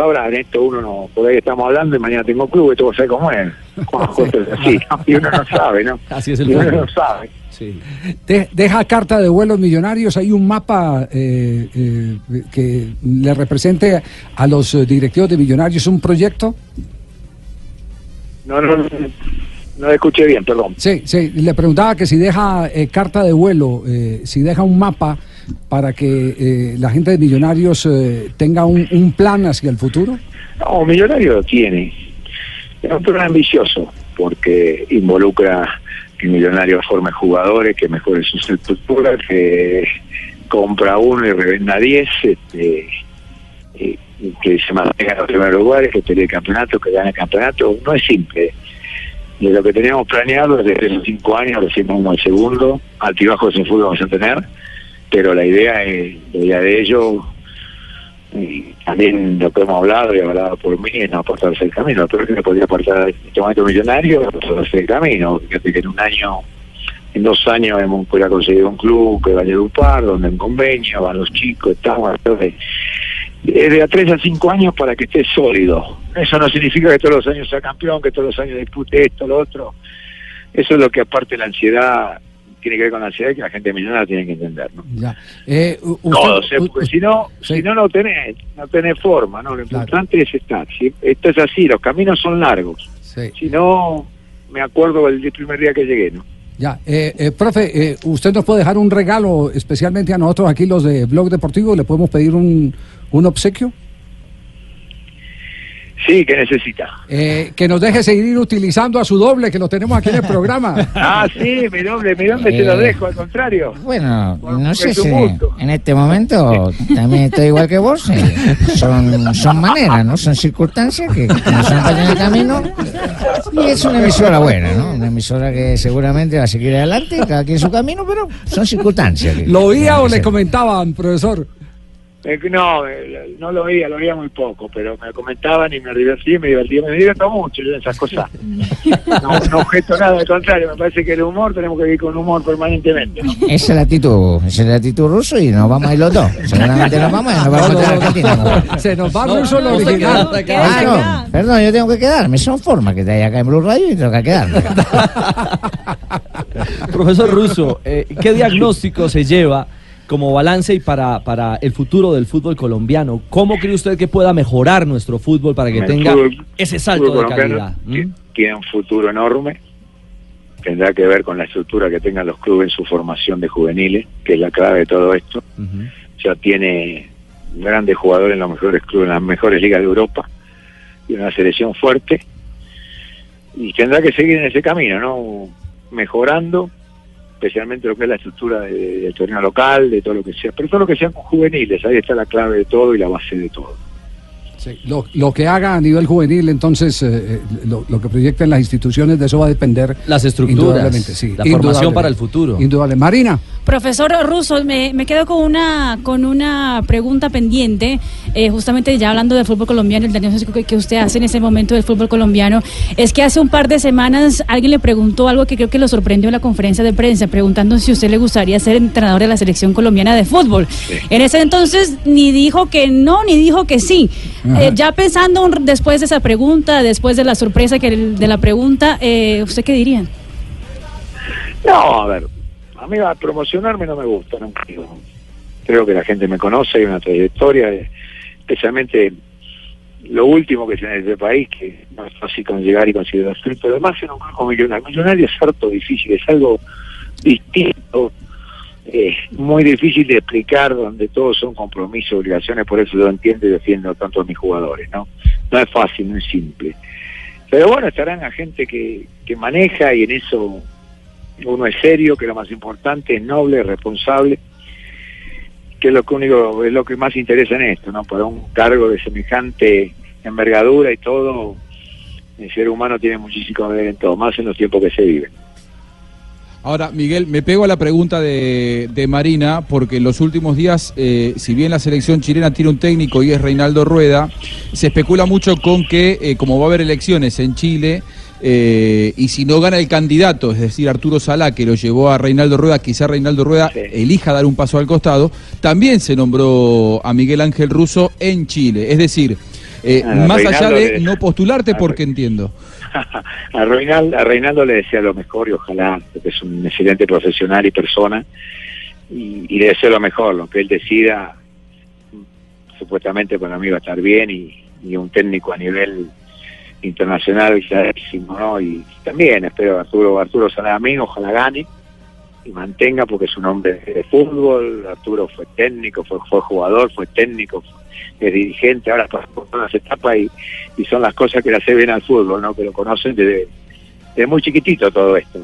sabrán, esto uno no, por ahí estamos hablando y mañana tengo club y todo sabe cómo es. así, y uno no sabe, ¿no? Así es el y uno no sabe. De- deja carta de vuelos millonarios, hay un mapa eh, eh, que le represente a los directivos de millonarios un proyecto. No, no, no, no escuché bien, perdón. Sí, sí, le preguntaba que si deja eh, carta de vuelo, eh, si deja un mapa para que eh, la gente de millonarios eh, tenga un, plan hacia el futuro. No, Millonario lo tiene. Es un plan ambicioso porque involucra que Millonario forme jugadores, que mejore su estructura, que compra uno y revenda diez, este, que se mantenga en los primeros lugares, que pelee el campeonato, que gane el campeonato. No es simple. De lo que teníamos planeado desde los cinco años, recién vamos al segundo, altibajos en fútbol vamos a tener, pero la idea es, la idea de ello y también lo que hemos hablado y hablado por mí es no aportarse el camino. Pero que me podría aportar este momento millonario, aportarse el camino. Fíjate que en un año, en dos años hemos podido conseguir un club que vaya a par, donde en convenio, van los chicos, estamos. Entonces, de a tres a cinco años para que esté sólido. Eso no significa que todos los años sea campeón, que todos los años dispute esto, lo otro. Eso es lo que aparte la ansiedad, tiene que ver con la ansiedad que la gente millonaria tiene que entender, ¿no? Ya. Eh, usted- u- porque si no, si no, no tenés, no tenés forma, ¿no? Lo importante es estar. Si, esto es así, los caminos son largos. Sí. Si no, me acuerdo del primer día que llegué, ¿no? Ya, eh, eh, profe, eh, usted nos puede dejar un regalo especialmente a nosotros aquí los de Blog Deportivo, le podemos pedir un, un obsequio. Sí, que necesita. Eh, que nos deje seguir utilizando a su doble, que lo tenemos aquí en el programa. Ah, sí, mi doble, mi doble se lo dejo, al contrario. Bueno, no sé si gusto. en este momento también estoy igual que vos. eh, Son, son maneras, ¿no? Son circunstancias que, que nos acompañan en el camino. Y es una emisora buena, ¿no? Una emisora que seguramente va a seguir adelante, cada quien su camino, pero son circunstancias. que- ¿Lo oía o le comentaban, profesor? Eh, no, eh, no lo oía, lo oía muy poco, pero me comentaban y me divertí, me divertí, me divierto mucho yo en esas cosas. No, no objeto nada, al contrario, me parece que el humor tenemos que vivir con humor permanentemente. ¿no? Esa es la actitud, esa es la actitud ruso y nos vamos a ir los dos. Seguramente nos vamos y nos vamos a encontrar en Argentina. Se nos va No, ruso lo no se original. Ah, no, perdón, yo tengo que quedarme. Son formas que te hay acá en Blue Radio y tengo que quedarme. Profesor Russo, eh, ¿qué diagnóstico se lleva como balance y para, para el futuro del fútbol colombiano? ¿Cómo cree usted que pueda mejorar nuestro fútbol para que El tenga fútbol- ese salto de calidad? ¿Mm? Tiene un futuro enorme. Tendrá que ver con la estructura que tengan los clubes en su formación de juveniles, que es la clave de todo esto. Ya tiene grandes jugadores en los mejores clubes, en las mejores ligas de Europa, y una selección fuerte. Y tendrá que seguir en ese camino, ¿no? Mejorando, especialmente lo que es la estructura de- del torneo local, de todo lo que sea, pero todo lo que sean juveniles, ahí está la clave de todo y la base de todo. Sí, lo, lo que haga a nivel juvenil, entonces, eh, eh, lo, lo que proyecten las instituciones, de eso va a depender. Las estructuras, indudablemente, sí, la formación para el futuro. Indudable. Marina. Profesor Russo, me, me quedo con una con una pregunta pendiente, eh, justamente ya hablando del fútbol colombiano, el diagnóstico que, que usted hace en ese momento del fútbol colombiano, es que hace un par de semanas alguien le preguntó algo que creo que lo sorprendió en la conferencia de prensa, preguntando si usted le gustaría ser entrenador de la selección colombiana de fútbol. En ese entonces ni dijo que no, ni dijo que sí. Eh, ya pensando después de esa pregunta, después de la sorpresa que de la pregunta, eh, ¿usted qué diría? No, a ver, a mí a promocionarme no me gusta, no. Creo que la gente me conoce, hay una trayectoria, eh, especialmente lo último que tiene este país, que no es fácil con llegar y conseguir pero además en un grupo millonario. Millonario es harto difícil, es algo distinto, eh, muy difícil de explicar, donde todos son compromisos, obligaciones, por eso yo entiendo y defiendo tanto a mis jugadores, ¿no? No es fácil, no es simple. Pero bueno, estarán a gente que, que maneja y en eso uno es serio, que lo más importante es noble, responsable, que es lo que único, es lo que más interesa en esto, ¿no? Para un cargo de semejante envergadura y todo, el ser humano tiene muchísimo que ver en todo, más en los tiempos que se viven. Ahora, Miguel, me pego a la pregunta de, de Marina, porque en los últimos días, eh, si bien la selección chilena tiene un técnico y es Reinaldo Rueda, se especula mucho con que, eh, como va a haber elecciones en Chile, eh, y si no gana el candidato, es decir, Arturo Salá, que lo llevó a Reinaldo Rueda, quizá Reinaldo Rueda elija dar un paso al costado, también se nombró a Miguel Ángel Russo en Chile. Es decir, Eh, más allá de no postularte, porque entiendo. a, Reinaldo, a Reinaldo le deseo lo mejor y ojalá, porque es un excelente profesional y persona, y, y le deseo lo mejor, lo que él decida, supuestamente para mí va a estar bien, y, y un técnico a nivel internacional clarísimo, ¿no? Y también espero a Arturo, Arturo Salamín, ojalá gane y mantenga porque es un hombre de fútbol, Arturo fue técnico, fue, fue jugador, fue técnico, es dirigente, ahora pasó por todas las etapas y, y son las cosas que le hacen bien al fútbol, ¿no? Que lo conocen desde, desde muy chiquitito todo esto.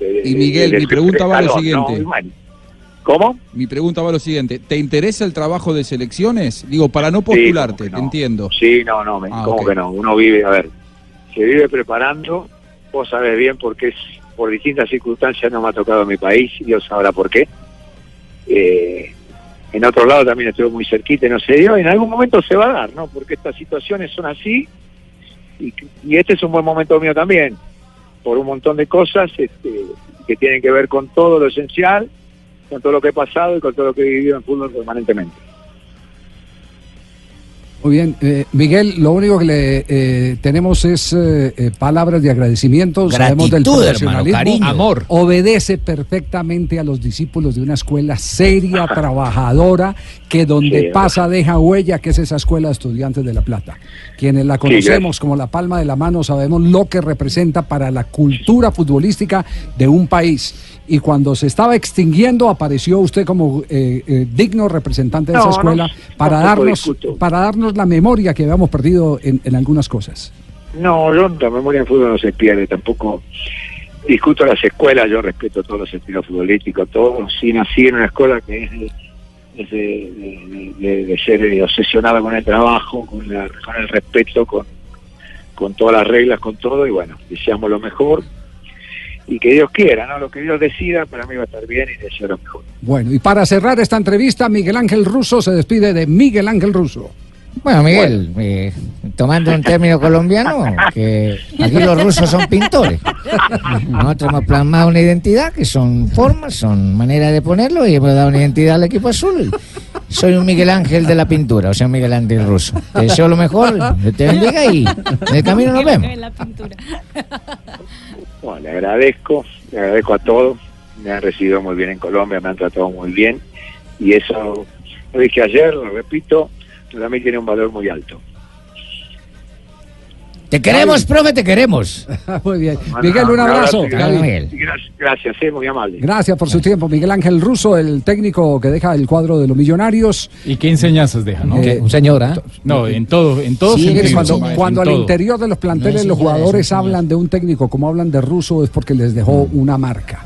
Y Miguel, mi pregunta va a lo siguiente. ¿Cómo? Mi pregunta va a lo siguiente. ¿Te interesa el trabajo de selecciones? Digo, para no postularte, ¿cómo que te entiendo. Sí, no, no, me- Ah, ¿cómo ok. que no? Uno vive, a ver, se vive preparando, vos sabés bien porque es, por distintas circunstancias no me ha tocado en mi país, Dios sabrá por qué. Eh, en otro lado también estuve muy cerquita y no se dio, en algún momento se va a dar, ¿no? Porque estas situaciones son así y, y este es un buen momento mío también, por un montón de cosas este, que tienen que ver con todo lo esencial, con todo lo que he pasado y con todo lo que he vivido en fútbol permanentemente. Muy bien, eh, Miguel, lo único que le eh, tenemos es eh, eh, palabras de agradecimiento. Sabemos del Gratitud, hermano, profesionalismo. cariño. Amor. Obedece perfectamente a los discípulos de una escuela seria, trabajadora, que donde Sí, pasa deja huella, que es esa escuela de estudiantes de La Plata. Quienes la conocemos como la palma de la mano sabemos lo que representa para la cultura futbolística de un país. Y cuando se estaba extinguiendo, apareció usted como digno representante de No, esa no, escuela para tampoco darnos para darnos la memoria que habíamos perdido en, en algunas cosas. No, yo la memoria en fútbol no se pierde, tampoco discuto las escuelas, yo respeto todos los estilos futbolísticos, todos. Sí nací en una escuela que es de, es de, de- de- de ser obsesionada con el trabajo, con, la- con el respeto, con, con todas las reglas, con todo, y bueno, deseamos lo mejor. Y que Dios quiera, ¿no? Lo que Dios decida, para mí va a estar bien y deseo lo mejor. Bueno, y para cerrar esta entrevista, Miguel Ángel Russo se despide de Miguel Ángel Russo. Bueno, Miguel, eh, tomando un término colombiano, que aquí los rusos son pintores. Nosotros hemos plasmado una identidad que son formas, son maneras de ponerlo y hemos dado una identidad al equipo azul. Soy un Miguel Ángel de la pintura, o sea, un Miguel Ángel ruso. Te deseo lo mejor, te bendiga y en el camino nos vemos. Bueno, le agradezco, le agradezco a todos, me han recibido muy bien en Colombia, me han tratado muy bien y eso lo dije ayer, lo repito, para mí tiene un valor muy alto. Te queremos, profe, te queremos. Muy bien. Bueno, Miguel, un abrazo. Gracias, gracias, eh, muy amable. Gracias por su tiempo. Miguel Ángel Russo, el técnico que deja el cuadro de los millonarios. ¿Y qué enseñanzas deja, no? Eh, Un señor, ¿ah? No, en todo, en todo Sí, sentido, cuando, maestro, cuando en al todo. interior de los planteles No, los jugadores hablan de un técnico como hablan de Russo es porque les dejó una marca.